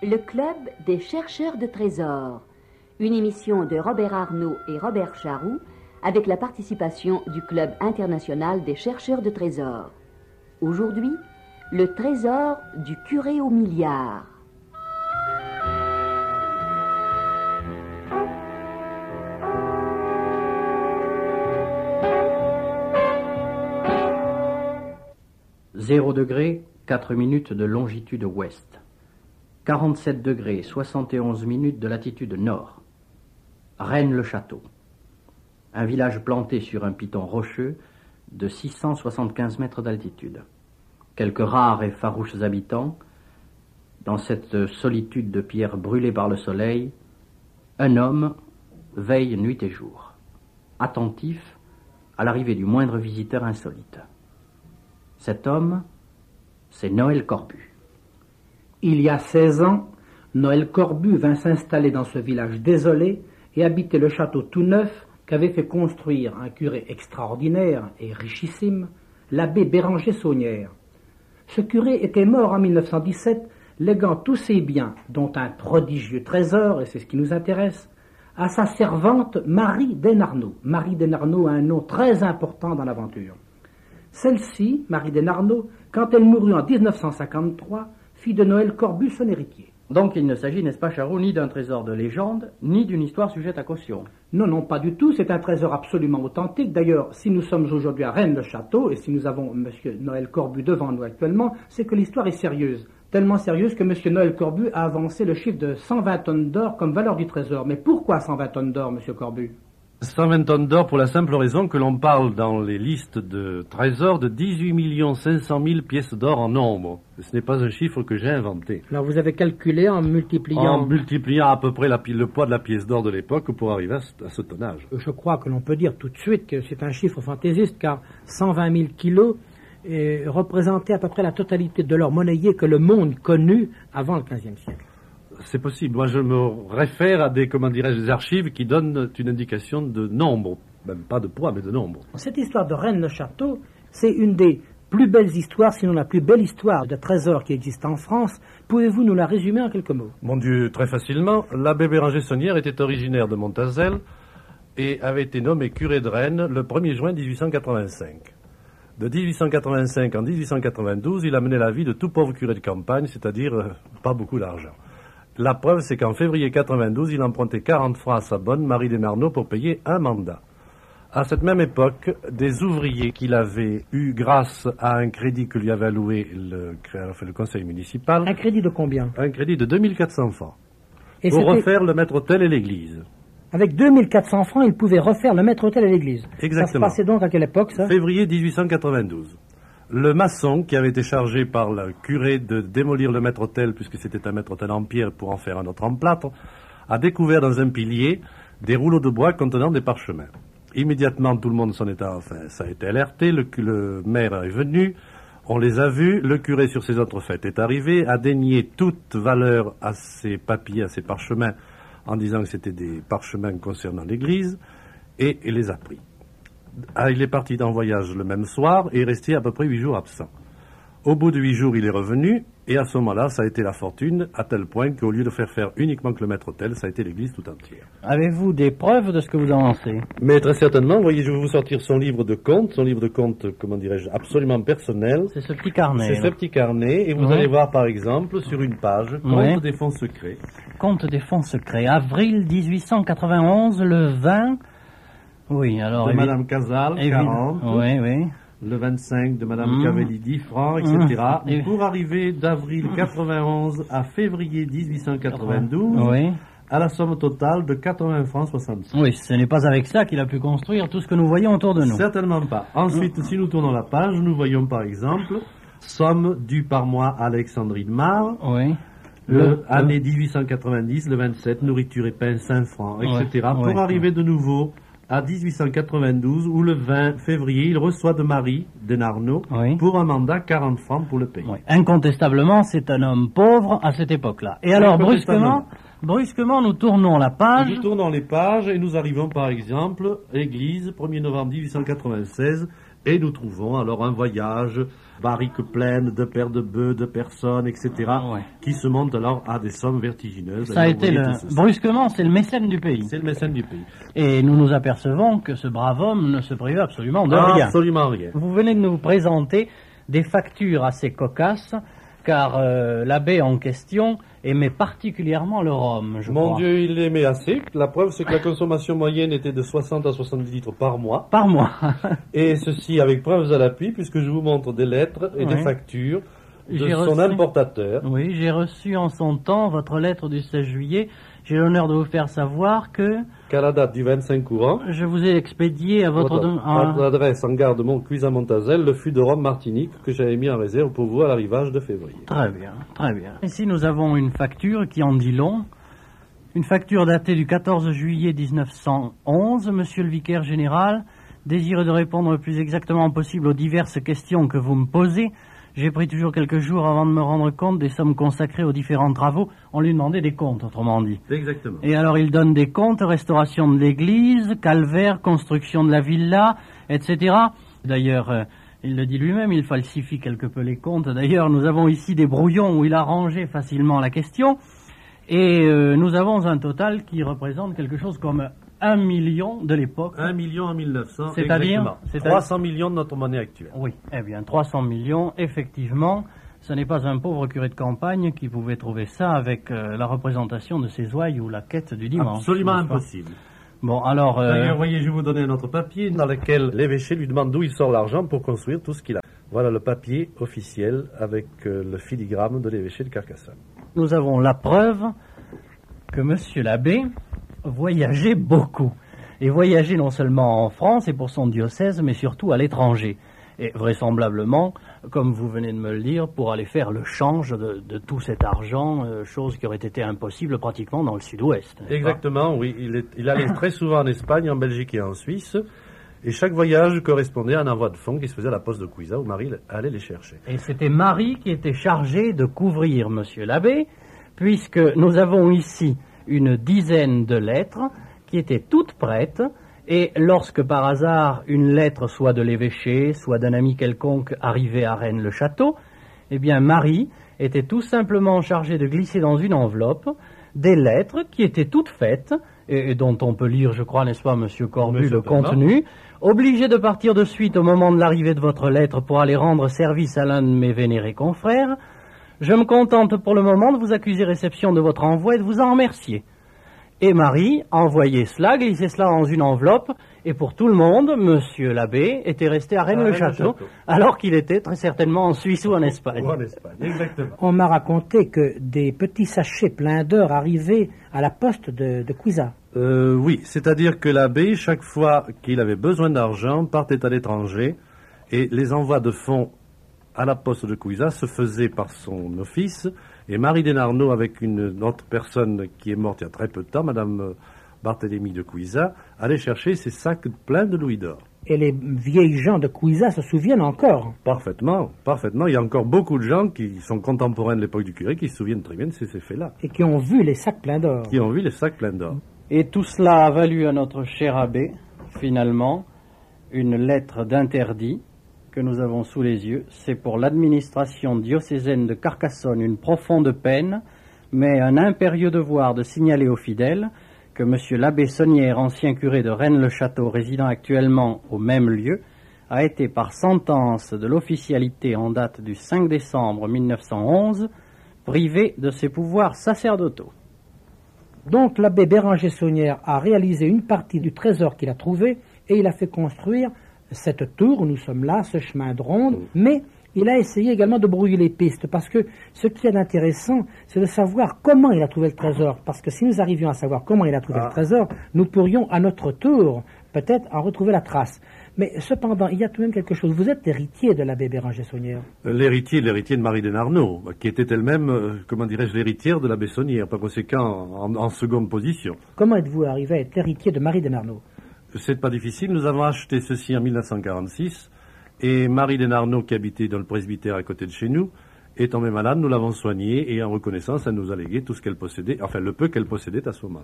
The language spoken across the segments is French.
Le Club des chercheurs de trésors, une émission de Robert Arnaud et Robert Charroux avec la participation du Club international des chercheurs de trésors. Aujourd'hui, le trésor du curé au milliard. Zéro degré, 4 minutes de longitude ouest. 47 degrés, 71 minutes de latitude nord. Rennes-le-Château. Un village planté sur un piton rocheux de 675 mètres d'altitude. Quelques rares et farouches habitants, dans cette solitude de pierre brûlée par le soleil, un homme veille nuit et jour, attentif à l'arrivée du moindre visiteur insolite. Cet homme, c'est Noël Corbu. Il y a 16 ans, Noël Corbu vint s'installer dans ce village désolé et habiter le château tout neuf qu'avait fait construire un curé extraordinaire et richissime, l'abbé Béranger Saunière. Ce curé était mort en 1917, léguant tous ses biens, dont un prodigieux trésor, et c'est ce qui nous intéresse, à sa servante Marie Denarnaud. Marie Denarnaud a un nom très important dans l'aventure. Celle-ci, Marie Denarnaud, quand elle mourut en 1953, fit de Noël Corbu son héritier. Donc il ne s'agit, n'est-ce pas, Charot, ni d'un trésor de légende, ni d'une histoire sujette à caution. Non, non, pas du tout. C'est un trésor absolument authentique. D'ailleurs, si nous sommes aujourd'hui à Rennes-le-Château, et si nous avons M. Noël Corbu devant nous actuellement, c'est que l'histoire est sérieuse. Tellement sérieuse que M. Noël Corbu a avancé le chiffre de 120 tonnes d'or comme valeur du trésor. Mais pourquoi 120 tonnes d'or, M. Corbu? 120 tonnes d'or pour la simple raison que l'on parle dans les listes de trésors de 18 500 000 pièces d'or en nombre. Ce n'est pas un chiffre que j'ai inventé. Alors vous avez calculé en multipliant... En multipliant à peu près la, le poids de la pièce d'or de l'époque pour arriver à ce, à ce, tonnage. Je crois que l'on peut dire tout de suite que c'est un chiffre fantaisiste car 120 000 kilos représentait à peu près la totalité de l'or monnayé que le monde connut avant le XVe siècle c'est possible. Moi, je me réfère à des, comment dirais-je, des archives qui donnent une indication de nombre, même pas de poids, mais de nombre. Cette histoire de Rennes-le-Château, c'est une des plus belles histoires, sinon la plus belle histoire de trésors qui existe en France. Pouvez-vous nous la résumer en quelques mots? Mon Dieu, très facilement. L'abbé Béranger Saunière était originaire de Montazel et avait été nommé curé de Rennes le 1er juin 1885. De 1885 en 1892, il a mené la vie de tout pauvre curé de campagne, c'est-à-dire euh, pas beaucoup d'argent. La preuve, c'est qu'en février 92, il empruntait 40 francs à sa bonne Marie Desnarnaud pour payer un mandat. À cette même époque, des ouvriers qu'il avait eu grâce à un crédit que lui avait alloué le, le conseil municipal. Un crédit de combien? Un crédit de 2400 francs. Et pour refaire le maître-autel et l'église. Avec 2400 francs, il pouvait refaire le maître-autel et l'église. Exactement. Ça se passait donc à quelle époque, ça? Février 1892 le maçon qui avait été chargé par le curé de démolir le maître-autel, puisque c'était un maître-autel en pierre pour en faire un autre en plâtre, a découvert dans un pilier des rouleaux de bois contenant des parchemins. Immédiatement, tout le monde s'en est, enfin, ça a été alerté, le, le, maire est venu, on les a vus, le curé sur ses autres fêtes est arrivé, a dénié toute valeur à ces papiers, à ces parchemins, en disant que c'était des parchemins concernant l'église, et, et les a pris. Ah, il est parti d'un voyage le même soir et est resté à peu près huit jours absent. Au bout de huit jours, il est revenu, et à ce moment-là, ça a été la fortune, à tel point qu'au lieu de faire faire uniquement que le maître-autel, ça a été l'église tout entière. Avez-vous des preuves de ce que vous avancez Mais très certainement, voyez, je vais vous sortir son livre de compte, son livre de compte, comment dirais-je, absolument personnel. C'est ce petit carnet. C'est ce petit carnet, et vous allez voir par exemple sur une page, Compte des fonds secrets. Compte des fonds secrets, avril 1891, le 20... Oui, alors. De Madame Casal, 40. Oui, oui. Le 25 de Madame mmh. Cavelli, 10 francs, etc. Mmh. Pour arriver d'avril 91 à février 1892. Oui. À la somme totale de 80 francs 65. Oui, ce n'est pas avec ça qu'il a pu construire tout ce que nous voyons autour de nous. Certainement pas. Ensuite, si nous tournons la page, nous voyons par exemple somme due par mois à Alexandrine Mar. Oui. Le, année 1890, le 27, nourriture et pain 5 francs, etc. Oui, pour arriver de nouveau à 1892, où le 20 février, il reçoit de Marie Denarnaud oui. pour un mandat 40 francs pour le payer. Oui. Incontestablement, c'est un homme pauvre à cette époque-là. Et alors, brusquement, brusquement, nous tournons la page. Nous tournons les pages et nous arrivons par exemple, Église, 1er novembre 1896, Et nous trouvons alors un voyage, barriques pleines de paires de bœufs, de personnes, etc., Ouais. qui se montent alors à des sommes vertigineuses. Ça a été le... brusquement, c'est le mécène du pays. C'est le mécène du pays. Et nous nous apercevons que ce brave homme ne se privait absolument de rien. Absolument rien. Vous venez de nous présenter des factures assez cocasses, car euh, l'abbé en question aimait particulièrement le rhum, je Mon crois. Dieu, il l'aimait assez. La preuve, c'est que la consommation moyenne était de 60 à 70 litres par mois. Par mois. Et ceci avec preuves à l'appui, puisque je vous montre des lettres et des factures de son reçu- importateur. oui, j'ai reçu en son temps votre lettre du 16 juillet. J'ai l'honneur de vous faire savoir que qu'à la date du 25 courant, je vous ai expédié à votre... votre adresse en gare de Montcuise à Montazel, le fût de Rome Martinique que j'avais mis en réserve pour vous à l'arrivage de février. Très bien, très bien. Ici, nous avons une facture qui en dit long. Une facture datée du 14 juillet 1911. Monsieur le vicaire général, désireux de répondre le plus exactement possible aux diverses questions que vous me posez, j'ai pris toujours quelques jours avant de me rendre compte des sommes consacrées aux différents travaux. On lui demandait des comptes, autrement dit. Exactement. Et alors il donne des comptes, restauration de l'église, calvaire, construction de la villa, etc. D'ailleurs, euh, il le dit lui-même, il falsifie quelque peu les comptes. D'ailleurs, nous avons ici des brouillons où il a rangé facilement la question. Et euh, nous avons un total qui représente quelque chose comme un million de l'époque. 1 million en 1900. C'est-à-dire exactement. C'est-à-dire 300 millions de notre monnaie actuelle. Oui, eh bien, 300 millions, effectivement. Ce n'est pas un pauvre curé de campagne qui pouvait trouver ça avec euh, la représentation de ses ouailles ou la quête du dimanche. Absolument impossible. Bon, alors... euh, D'ailleurs, voyez, je vais vous donner un autre papier dans lequel l'évêché lui demande d'où il sort l'argent pour construire tout ce qu'il a. Voilà le papier officiel avec euh, le filigrane de l'évêché de Carcassonne. nous avons la preuve que monsieur l'abbé voyageait beaucoup. Et voyageait non seulement en France et pour son diocèse, mais surtout à l'étranger. Et vraisemblablement, comme vous venez de me le dire, pour aller faire le change de, de tout cet argent, euh, chose qui aurait été impossible pratiquement dans le sud-ouest. Exactement, oui. Il, est- il allait très souvent en Espagne, en Belgique et en Suisse. Et chaque voyage correspondait à un envoi de fonds qui se faisait à la poste de Cuisa où Marie allait les chercher. Et c'était Marie qui était chargée de couvrir Monsieur l'abbé, puisque nous avons ici une dizaine de lettres qui étaient toutes prêtes, et lorsque par hasard une lettre soit de l'évêché, soit d'un ami quelconque arrivait à Rennes-le-Château, eh bien Marie était tout simplement chargée de glisser dans une enveloppe des lettres qui étaient toutes faites, et, et dont on peut lire, je crois, n'est-ce pas, Monsieur Corbu, le contenu, obligé de partir de suite au moment de l'arrivée de votre lettre pour aller rendre service à l'un de mes vénérés confrères, je me contente pour le moment de vous accuser réception de votre envoi et de vous en remercier. Et Marie envoyait cela, glissait cela dans une enveloppe, et pour tout le monde, monsieur l'abbé était resté à Rennes-le-Château, alors qu'il était très certainement en Suisse ou en Espagne. Ou en Espagne, exactement. On m'a raconté que des petits sachets pleins d'or arrivaient à la poste de, de Cuisa. Euh, oui, c'est-à-dire que l'abbé, chaque fois qu'il avait besoin d'argent, partait à l'étranger et les envois de fonds à la poste de Cuisa se faisaient par son office et Marie Denarnaud, avec une autre personne qui est morte il y a très peu de temps, Madame Barthélemy de Cuisa, allait chercher ses sacs pleins de louis d'or. Et les vieilles gens de Cuisa se souviennent encore. Parfaitement, parfaitement. Il y a encore beaucoup de gens qui sont contemporains de l'époque du curé qui se souviennent très bien de ces ces faits-là, et qui ont vu les sacs pleins d'or. qui ont vu les sacs pleins d'or. Et tout cela a valu à notre cher abbé, finalement, une lettre d'interdit que nous avons sous les yeux. C'est pour l'administration diocésaine de Carcassonne une profonde peine, mais un impérieux devoir de signaler aux fidèles que M. l'abbé Sonnière, ancien curé de Rennes-le-Château, résidant actuellement au même lieu, a été par sentence de l'officialité en date du 5 décembre 1911 privé de ses pouvoirs sacerdotaux. Donc l'abbé Béranger Saunière a réalisé une partie du trésor qu'il a trouvé et il a fait construire cette tour où nous sommes là, ce chemin de ronde, mais il a essayé également de brouiller les pistes parce que ce qui est intéressant, c'est de savoir comment il a trouvé le trésor. Parce que si nous arrivions à savoir comment il a trouvé Ah. le trésor, nous pourrions à notre tour peut-être en retrouver la trace. Mais cependant, il y a tout de même quelque chose. Vous êtes héritier de l'abbé Béranger Saunière. L'héritier, l'héritier de Marie Denarnaud, qui était elle-même, euh, comment dirais-je, l'héritière de la Bessonnière, par conséquent en, en seconde position. Comment êtes-vous arrivé à être héritier de Marie Denarnaud? C'est pas difficile, nous avons acheté ceci en 1946, et Marie Denarnaud, qui habitait dans le presbytère à côté de chez nous, est tombée malade, nous l'avons soignée, et en reconnaissance, elle nous a légué tout ce qu'elle possédait, enfin le peu qu'elle possédait à ce moment.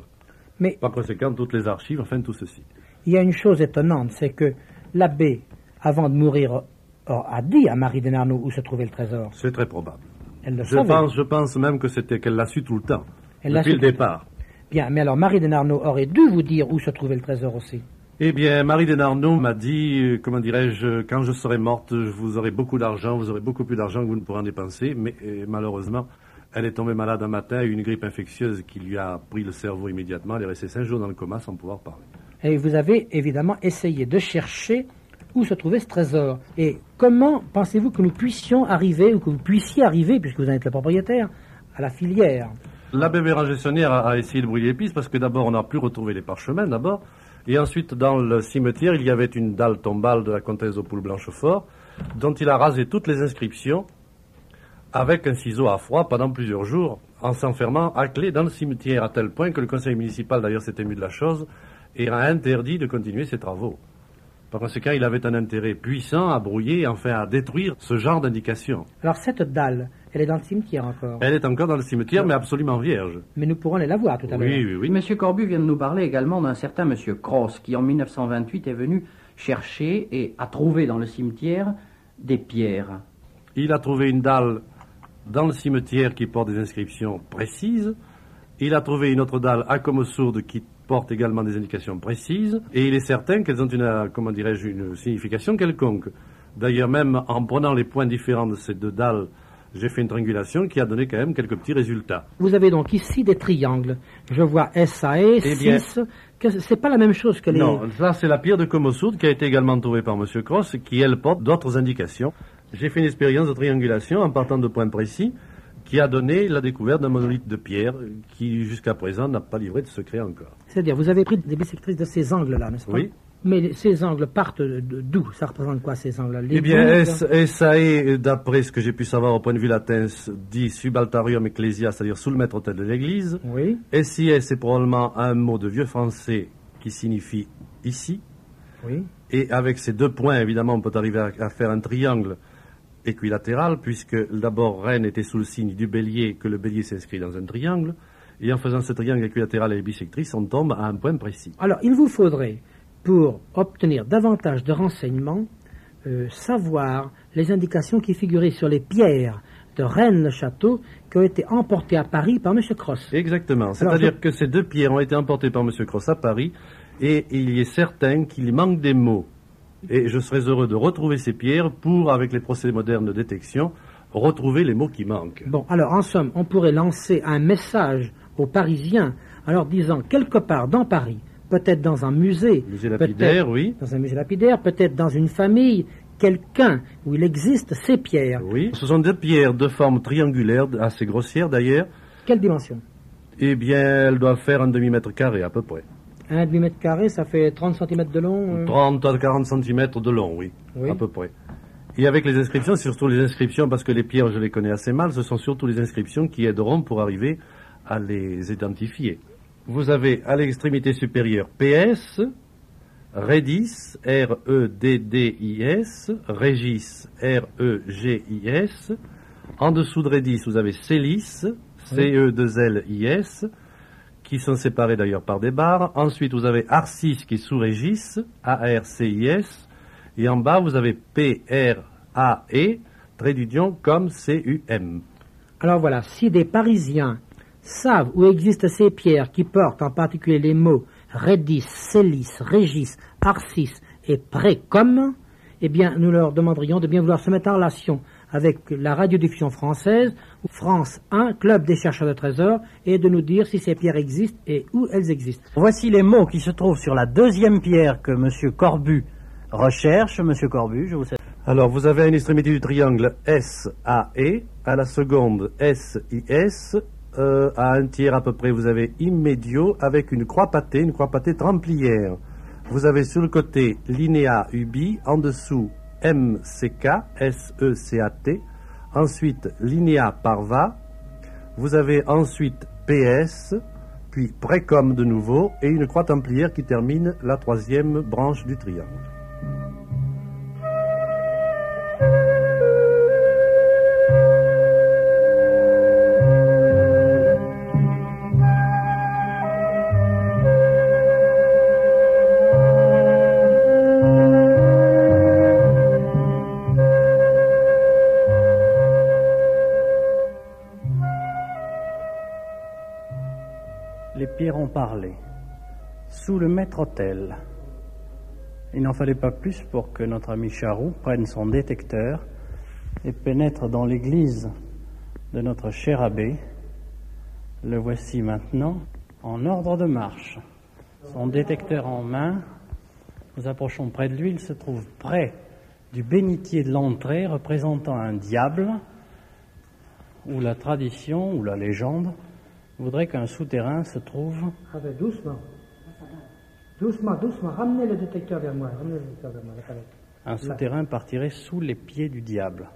Mais Par conséquent, toutes les archives, enfin tout ceci. il y a une chose étonnante, c'est que l'abbé avant de mourir, a dit à Marie Denarno où se trouvait le trésor. C'est très probable. Elle le Je savait. pense, je pense même que c'était qu'elle l'a su tout le temps. Elle depuis le départ. Bien, mais alors Marie Denarno aurait dû vous dire où se trouvait le trésor aussi. Eh bien, Marie Denarnaud m'a dit, euh, comment dirais-je, quand je serai morte, je vous aurez beaucoup d'argent, vous aurez beaucoup plus d'argent que vous ne pourrez en dépenser, mais euh, malheureusement, elle est tombée malade un matin, une grippe infectieuse qui lui a pris le cerveau immédiatement, elle est restée cinq jours dans le coma sans pouvoir parler. Et vous avez évidemment essayé de chercher où se trouvait ce trésor. Et comment pensez-vous que nous puissions arriver, ou que vous puissiez arriver, puisque vous en êtes le propriétaire, à la filière? L'abbé Béranger Sonnière a, essayé de brouiller les pistes parce que d'abord on n'a plus retrouvé les parchemins d'abord, et ensuite dans le cimetière il y avait une dalle tombale de la comtesse aux poules Blanchefort dont il a rasé toutes les inscriptions avec un ciseau à froid pendant plusieurs jours en s'enfermant à clé dans le cimetière à tel point que le conseil municipal d'ailleurs s'est ému de la chose et a interdit de continuer ses travaux. Par conséquent, il avait un intérêt puissant à brouiller, enfin à détruire ce genre d'indications. Alors cette dalle, elle est dans le cimetière encore. Elle est encore dans le cimetière, mais absolument vierge. Mais nous pourrons aller la voir tout à l'heure. Oui, oui, oui. Monsieur Corbu vient de nous parler également d'un certain Monsieur Cross qui en 1928 est venu chercher et a trouvé dans le cimetière des pierres. Il a trouvé une dalle dans le cimetière qui porte des inscriptions précises. Il a trouvé une autre dalle à comme sourde qui porte également des indications précises. Et il est certain qu'elles ont une, comment dirais-je, une signification quelconque. D'ailleurs, même en prenant les points différents de ces deux dalles, j'ai fait une triangulation qui a donné quand même quelques petits résultats. Vous avez donc ici des triangles. Je vois SAE, Eh bien- 6. que C'est pas la même chose que les... Non, ça c'est la pierre de Comossourde qui a été également trouvée par M. Cross, qui elle porte d'autres indications. J'ai fait une expérience de triangulation en partant de points précis, qui a donné la découverte d'un monolithe de pierre qui jusqu'à présent n'a pas livré de secret encore. C'est-à-dire, vous avez pris des bisectrices de ces angles-là, n'est-ce pas? Oui. Mais ces angles partent d'où? Ça représente quoi, ces angles-là? Les Eh bien, douze S- SAE, d'après ce que j'ai pu savoir au point de vue latin, dit subaltarium ecclesia, c'est-à-dire sous le maître-autel de l'église. Oui, SIS, c'est probablement un mot de vieux français qui signifie ici. oui. Et avec ces deux points, évidemment, on peut arriver à, à faire un triangle équilatéral, puisque d'abord Rennes était sous le signe du bélier, que le bélier s'inscrit dans un triangle. Et en faisant ce triangle équilatéral et bisectrice, on tombe à un point précis. Alors, il vous faudrait, pour obtenir davantage de renseignements, euh, savoir les indications qui figuraient sur les pierres de Rennes-le-Château qui ont été emportées à Paris par M. Cross. Exactement. C'est-à-dire je- que ces deux pierres ont été emportées par M. Cross à Paris, et il est certain qu'il manque des mots. Et je serais heureux de retrouver ces pierres pour, avec les procédés modernes de détection, retrouver les mots qui manquent. Bon, alors, en somme, on pourrait lancer un message aux Parisiens en leur disant quelque part dans Paris, peut-être dans un musée, lapidaire, oui. dans un musée lapidaire, peut-être dans une famille, quelqu'un où il existe ces pierres. Oui. Ce sont deux pierres de forme triangulaire, assez grossières d'ailleurs. Quelle dimension? Eh bien, elles doivent faire un demi-mètre carré à peu près. Un demi-mètre carré, ça fait 30 cm de long euh, 30 à 40 cm de long, oui, Oui. à peu près. Et avec les inscriptions, surtout les inscriptions, parce que les pierres, je les connais assez mal, ce sont surtout les inscriptions qui aideront pour arriver à les identifier. Vous avez à l'extrémité supérieure PS, Redis, R-E-D-D-I-S, Régis, R-E-G-I-S. En dessous de Redis, vous avez Célis, E C-E-2-L-I-S, qui sont séparés d'ailleurs par des barres. Ensuite, vous avez Arcis qui est sous Régis, A-R-C-I-S. Et en bas, vous avez P-R-A-E, comme C-U-M. Alors voilà, si des Parisiens savent où existent ces pierres qui portent en particulier les mots Redis, Célis, Régis, Arcis et Précom, eh bien, nous leur demanderions de bien vouloir se mettre en relation avec la radiodiffusion française, France 1, Club des chercheurs de trésors, et de nous dire si ces pierres existent et où elles existent. Voici les mots qui se trouvent sur la deuxième pierre que M. Corbu recherche. M. Corbu, je vous salue. Alors, vous avez à une extrémité du triangle S-A-E, à la seconde S-I-S, euh, à un tiers à peu près, vous avez immédiat avec une croix pâtée, une croix pâtée templière. Vous avez sur le côté Linéa Ubi, en dessous MCK, S-E-C-A-T, ensuite Linéa Parva, vous avez ensuite PS, puis Précom de nouveau, et une croix templière qui termine la troisième branche du triangle. Parlait. Sous le maître-autel. Il n'en fallait pas plus pour que notre ami Charroux prenne son détecteur et pénètre dans l'église de notre cher abbé. Le voici maintenant en ordre de marche. Son détecteur en main, nous approchons près de lui, il se trouve près du bénitier de l'entrée représentant un diable, où la tradition ou la légende voudrait qu'un souterrain se trouve. Ah ben, doucement. Doucement, doucement. Ramenez le détecteur vers moi. Ramenez le détecteur vers moi. Un souterrain partirait sous les pieds du diable.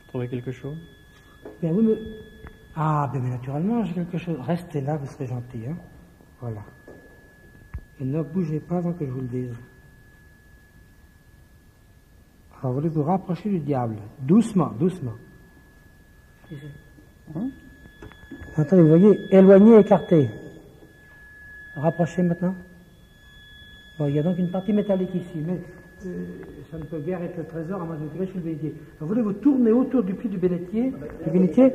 Vous trouvez quelque chose? Bien, oui, mais... Ah, ben, mais naturellement, j'ai quelque chose. Restez là, vous serez gentil, hein. Voilà. Et ne bougez pas avant que je vous le dise. Alors, voulez vous rapprocher du diable? Doucement, doucement. Hein? Attendez, vous voyez, éloigné, écarté. Rapprochez maintenant. Bon, il y a donc une partie métallique ici, mais euh, ça ne peut guère être le trésor à moins de tirer sur le bénitier. Alors, voulez-vous tourner autour du puits du bénitier, du bénitier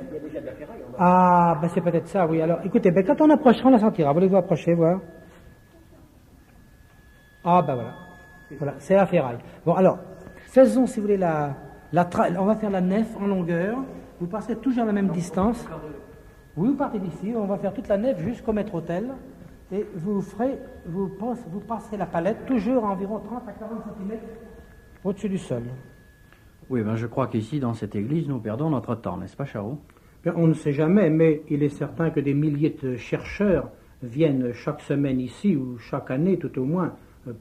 Ah, ben c'est peut-être ça, oui. Alors, écoutez, ben, quand on approchera, on la sentira. Voulez-vous approcher, voir? Ah, ben voilà. Voilà, c'est la ferraille. Bon, alors, faisons, si vous voulez, la, la tra- on va faire la nef en longueur. Vous passez toujours à la même distance. Oui, vous partez d'ici, on va faire toute la nef jusqu'au maître-hôtel. Et vous ferez, vous, passe- vous passerez la palette toujours à environ 30 à 40 cm au-dessus du sol. Oui, ben je crois qu'ici, dans cette église, nous perdons notre temps, n'est-ce pas, Charot Bien, on ne sait jamais, mais il est certain que des milliers de chercheurs viennent chaque semaine ici, ou chaque année tout au moins,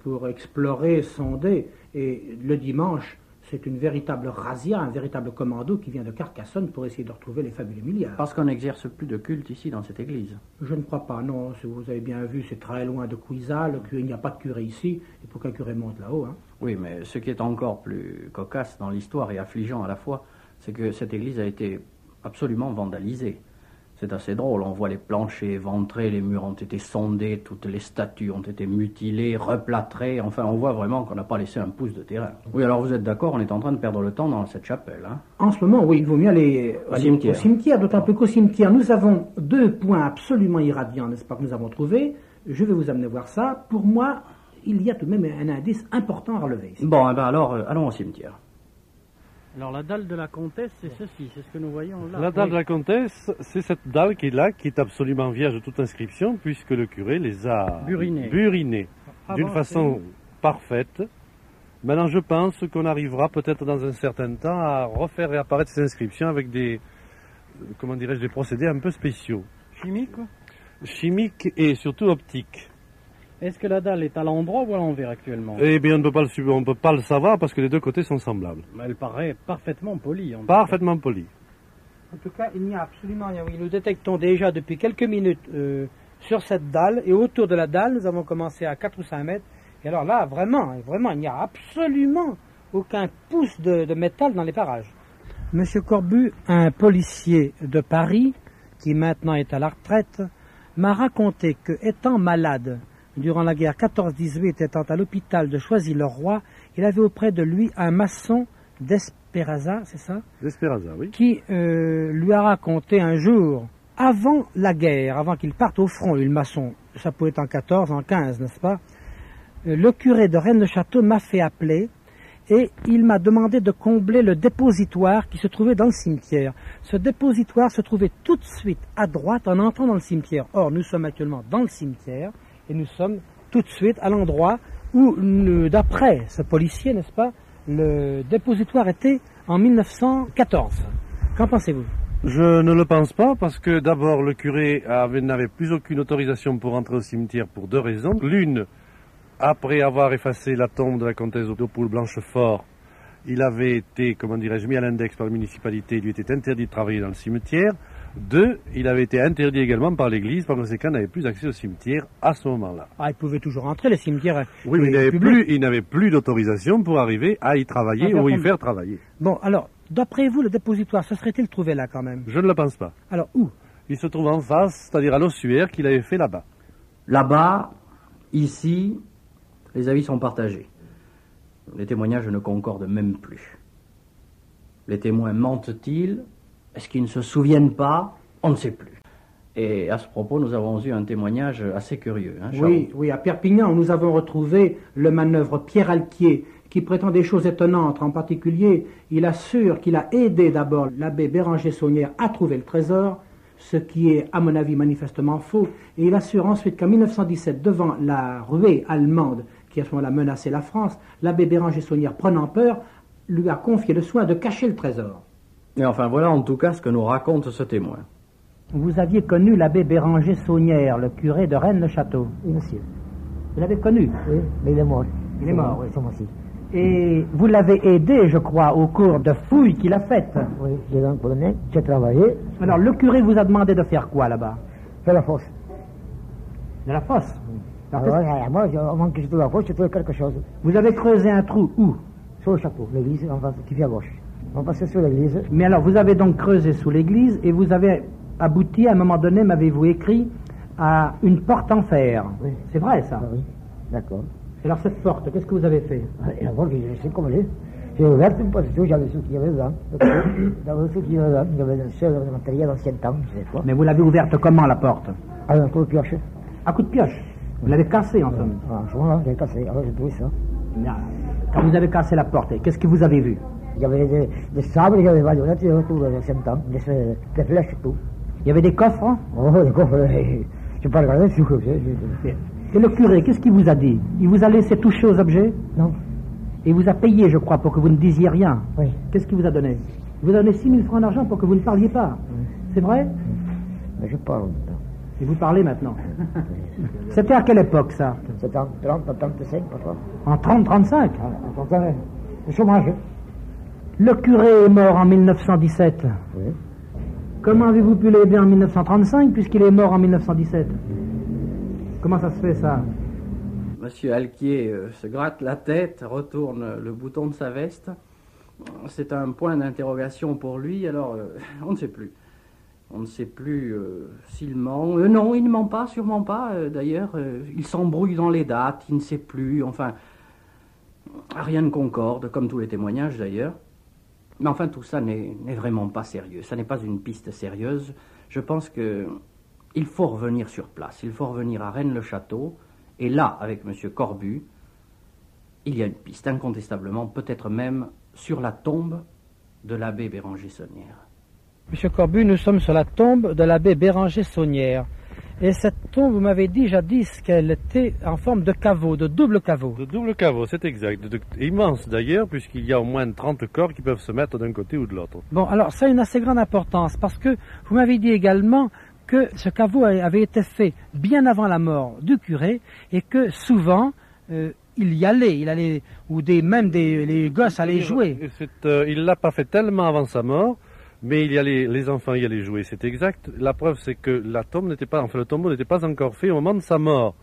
pour explorer, sonder. Et le dimanche, c'est une véritable razzia, un véritable commando qui vient de Carcassonne pour essayer de retrouver les fabuleux milliards. Parce qu'on n'exerce plus de culte ici, dans cette église. Je ne crois pas, non. Si vous avez bien vu, c'est très loin de Couisa. Le curé- Il n'y a pas de curé ici. Il faut qu'un curé monte là-haut. Hein. Oui, mais ce qui est encore plus cocasse dans l'histoire et affligeant à la fois, c'est que cette église a été absolument vandalisée. C'est assez drôle, on voit les planchers éventrés, les murs ont été sondés, toutes les statues ont été mutilées, replâtrées, enfin on voit vraiment qu'on n'a pas laissé un pouce de terrain. Oui, alors vous êtes d'accord, on est en train de perdre le temps dans cette chapelle, hein? En ce moment, oui, il vaut mieux aller, aller cimetière. au cimetière, d'autant plus qu'au cimetière, nous avons deux points absolument irradiants, n'est-ce pas, que nous avons trouvés. Je vais vous amener voir ça. Pour moi, il y a tout de même un indice important à relever. ici. Bon, eh ben alors, euh, allons au cimetière. Alors la dalle de la comtesse, c'est ceci, c'est ce que nous voyons là. La dalle Oui. de la comtesse, c'est cette dalle qui est là, qui est absolument vierge de toute inscription, puisque le curé les a Burinés. burinés d'une Avancez. façon parfaite. Maintenant, je pense qu'on arrivera peut-être dans un certain temps à refaire réapparaître ces inscriptions avec des, comment dirais-je, des procédés un peu spéciaux, Chimique quoi chimiques et surtout optiques. Est-ce que la dalle est à l'endroit ou à l'envers actuellement? Eh bien, on ne peut pas le, on peut pas le savoir parce que les deux côtés sont semblables, Elle paraît parfaitement polie. en tout parfaitement polis. En tout cas, il n'y a absolument rien. Oui, nous détectons déjà depuis quelques minutes euh, sur cette dalle et autour de la dalle, nous avons commencé à 4 ou 5 mètres. Et alors là, vraiment, vraiment, il n'y a absolument aucun pouce de, de métal dans les parages. Monsieur Corbu, un policier de Paris, qui maintenant est à la retraite, m'a raconté que, étant malade durant la guerre 14-18, étant à l'hôpital de Choisy-le-Roi, il avait auprès de lui un maçon d'Esperaza, c'est ça? L'Espéranza, oui. qui euh, lui a raconté un jour, avant la guerre, avant qu'il parte au front, le maçon, ça pouvait être en 14, en 15, n'est-ce pas? Euh, Le curé de Rennes-le-Château m'a fait appeler et il m'a demandé de combler le dépositoire qui se trouvait dans le cimetière. Ce dépositoire se trouvait tout de suite à droite en entrant dans le cimetière. Or, nous sommes actuellement dans le cimetière et nous sommes tout de suite à l'endroit où, d'après ce policier, n'est-ce pas, le dépositoire était en 1914. Qu'en pensez-vous? Je ne le pense pas parce que d'abord le curé avait- n'avait plus aucune autorisation pour entrer au cimetière pour deux raisons. L'une, après avoir effacé la tombe de la comtesse d'Opoul Blanchefort, il avait été, comment dirais-je, mis à l'index par la municipalité, il lui était interdit de travailler dans le cimetière. Deux, il avait été interdit également par l'église, par conséquent, il n'avait plus accès au cimetière à ce moment-là. Ah, il pouvait toujours entrer, le cimetière. Oui, mais il n'avait plus, il n'avait plus d'autorisation pour arriver à y travailler faire ou y faire travailler. Bon, alors, d'après vous, le dépositoire, se serait-il trouvé là quand même? Je ne le pense pas. Alors, où? Il se trouve en face, c'est-à-dire à l'ossuaire qu'il avait fait là-bas. Là-bas, ici, les avis sont partagés. Les témoignages ne concordent même plus. Les témoins mentent-ils? Est-ce qu'ils ne se souviennent pas On ne sait plus. Et à ce propos, nous avons eu un témoignage assez curieux. Hein, Oui, oui, à Perpignan, nous avons retrouvé le manœuvre Pierre Alquier, qui prétend des choses étonnantes. En particulier, il assure qu'il a aidé d'abord l'abbé Béranger Saunière à trouver le trésor, ce qui est, à mon avis, manifestement faux. Et il assure ensuite qu'en 1917, devant la ruée allemande qui à ce moment-là menaçait la France, l'abbé Béranger Saunière, prenant peur, lui a confié le soin de cacher le trésor. Et enfin, voilà en tout cas ce que nous raconte ce témoin. Vous aviez connu l'abbé Béranger Saunière, le curé de Rennes-le-Château. Oui, monsieur. Vous l'avez connu Oui, mais il est mort. Il est mort, oui. Ce mois-ci. Et vous l'avez aidé, je crois, au cours de fouilles qu'il a faites. Oui, j'ai un colonel, j'ai travaillé, Alors, le curé vous a demandé de faire quoi là-bas? Fait la fosse. De la fosse? Alors, Alors, qu'est-ce- euh, moi, je- avant que je trouve la fosse, j'ai trouvé quelque chose. Vous avez creusé un trou où? Sur le château, l'église, on va, qui fait à gauche. On passait sur l'église. Mais alors, vous avez donc creusé sous l'église et vous avez abouti, à un moment donné, m'avez-vous écrit, à une porte en fer. Oui. C'est vrai, ça Ah oui, d'accord. Alors, cette porte, qu'est-ce que vous avez fait? J'ai laissé comme elle est. J'ai ouvert un peu, tout, j'avais ce qu'il y avait dedans. J'avais ce qu'il y avait dedans. Il y avait un seul matériel ancien temps, je sais pas. Mais vous l'avez ouverte comment, la porte? Avec un coup de pioche. À coup de pioche. Vous l'avez cassée, en somme. Ah, ce moment-là, j'ai cassé. Alors, j'ai trouvé ça. Quand vous avez cassé la porte, qu'est-ce que vous avez vu? Il y avait des, des sables, il y avait des baïonnettes, il y avait tout, temps. Des, des flèches, tout. Il y avait des coffres Oh, d'accord, je n'ai pas regardé sur le Et le curé, qu'est-ce qu'il vous a dit? Il vous a laissé toucher aux objets? Non, Et il vous a payé, je crois, pour que vous ne disiez rien. oui. Qu'est-ce qu'il vous a donné? Il vous a donné 6 000 francs d'argent pour que vous ne parliez pas. C'est vrai? Mais je parle maintenant. Et vous parlez maintenant. C'était à quelle époque, ça? C'est en 30, en 35, parfois. En 30-35 Ah, en 35, le chômage. Le curé est mort en 1917. Oui. Comment avez-vous pu l'aider en 1935 puisqu'il est mort en 1917 Comment ça se fait, ça? Monsieur Alquier euh, se gratte la tête, retourne le bouton de sa veste. C'est un point d'interrogation pour lui, alors euh, on ne sait plus. On ne sait plus euh, s'il ment. Non, il ne ment pas, sûrement pas. D'ailleurs, il s'embrouille dans les dates, il ne sait plus. Enfin, rien ne concorde, comme tous les témoignages d'ailleurs. Mais enfin, tout ça n'est vraiment pas sérieux. Ça n'est pas une piste sérieuse. Je pense que il faut revenir sur place. Il faut revenir à Rennes-le-Château. Et là, avec M. Corbu, il y a une piste, incontestablement, peut-être même sur la tombe de l'abbé Béranger Saunière. Monsieur Corbu, nous sommes sur la tombe de l'abbé Béranger Saunière. Et cette tombe, vous m'avez dit jadis qu'elle était en forme de caveau, de double caveau. De double caveau, c'est exact. De- de- immense d'ailleurs, puisqu'il y a au moins 30 corps qui peuvent se mettre d'un côté ou de l'autre. Bon, alors ça a une assez grande importance parce que vous m'avez dit également que ce caveau avait été fait bien avant la mort du curé et que souvent euh, il y allait, il allait ou des même des les gosses allaient jouer. Euh, il l'a pas fait tellement avant sa mort, mais il y allait, les enfants y allaient jouer, c'est exact. La preuve, c'est que la tombe n'était pas, enfin le tombeau n'était pas encore fait au moment de sa mort.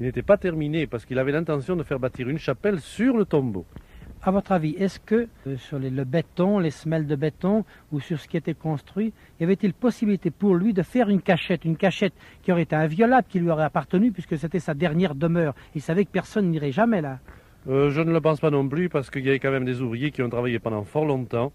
Il n'était pas terminé parce qu'il avait l'intention de faire bâtir une chapelle sur le tombeau. À votre avis, est-ce que euh, sur les- le béton, les semelles de béton ou sur ce qui était construit, y avait-il possibilité pour lui de faire une cachette, une cachette qui aurait été inviolable, qui lui aurait appartenu puisque c'était sa dernière demeure? Il savait que personne n'irait jamais là. Euh, je ne le pense pas non plus parce qu'il y avait quand même des ouvriers qui ont travaillé pendant fort longtemps.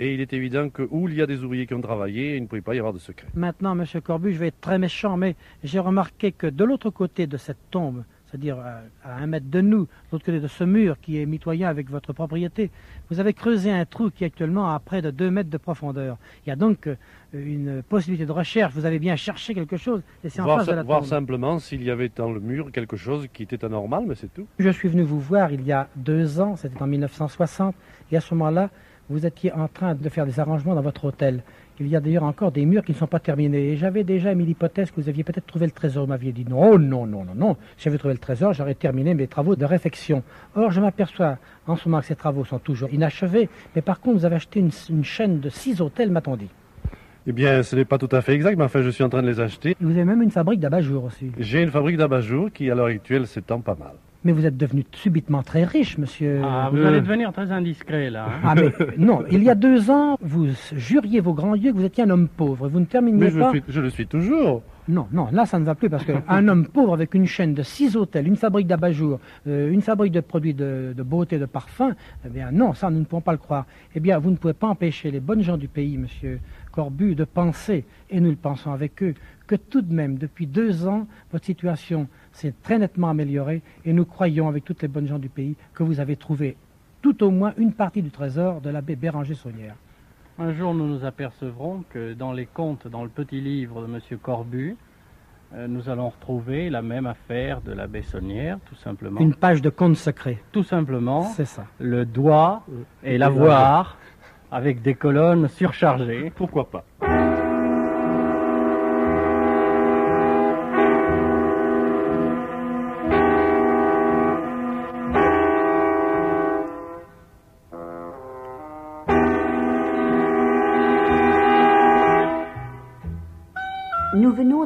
Et il est évident que où il y a des ouvriers qui ont travaillé, il ne pouvait pas y avoir de secret. Maintenant, Monsieur Corbu, je vais être très méchant, mais j'ai remarqué que de l'autre côté de cette tombe, c'est-à-dire à, un mètre de nous, de l'autre côté de ce mur qui est mitoyen avec votre propriété, vous avez creusé un trou qui est actuellement à près de 2 mètres de profondeur. Il y a donc euh, une possibilité de recherche. Vous avez bien cherché quelque chose, et c'est en Voir, face de la voir tombe. simplement s'il y avait dans le mur quelque chose qui était anormal, mais c'est tout. Je suis venu vous voir il y a deux ans, c'était en 1960, et à ce moment-là, vous étiez en train de faire des arrangements dans votre hôtel. Il y a d'ailleurs encore des murs qui ne sont pas terminés. Et j'avais déjà mis l'hypothèse que vous aviez peut-être trouvé le trésor. Vous m'aviez dit non, non, non, non, non. Si j'avais trouvé le trésor, j'aurais terminé mes travaux de réfection. Or, je m'aperçois en ce moment que ces travaux sont toujours inachevés. Mais par contre, vous avez acheté une, une chaîne de six hôtels, m'a-t-on dit. Eh bien, ce n'est pas tout à fait exact, mais enfin, je suis en train de les acheter. Et vous avez même une fabrique d'abat-jour aussi. J'ai une fabrique d'abat-jour qui, à l'heure actuelle, s'étend pas mal. Mais vous êtes devenu subitement très riche, monsieur. Ah, vous Euh. allez devenir très indiscret là. hein. Ah mais non, il y a deux ans, vous juriez vos grands yeux que vous étiez un homme pauvre. Vous ne terminiez Mais je, pas. suis- je le suis toujours. Non, non, là ça ne va plus parce qu'un homme pauvre avec une chaîne de six hôtels, une fabrique d'abat-jour, euh, une fabrique de produits de, de beauté, de parfum, eh bien non, ça nous ne pouvons pas le croire. Eh bien, vous ne pouvez pas empêcher les bonnes gens du pays, monsieur Corbu, de penser, et nous le pensons avec eux, que tout de même, depuis deux ans, votre situation s'est très nettement améliorée et nous croyons, avec toutes les bonnes gens du pays, que vous avez trouvé tout au moins une partie du trésor de l'abbé Béranger Saunière. Un jour, nous nous apercevrons que dans les contes, dans le petit livre de M. Corbu, euh, nous allons retrouver la même affaire de l'abbé Saunière, tout simplement. Une page de contes secrets. Tout simplement, C'est ça. le doigt et l'avoir avec des colonnes surchargées. Pourquoi pas?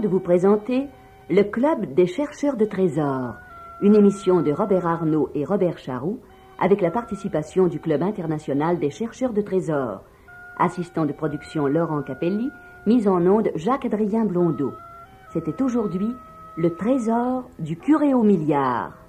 De vous présenter le Club des chercheurs de trésors, une émission de Robert Arnaud et Robert Charroux avec la participation du Club international des chercheurs de trésors. Assistant de production Laurent Capelli, mise en onde Jacques-Adrien Blondeau. C'était aujourd'hui le trésor du curé au milliard.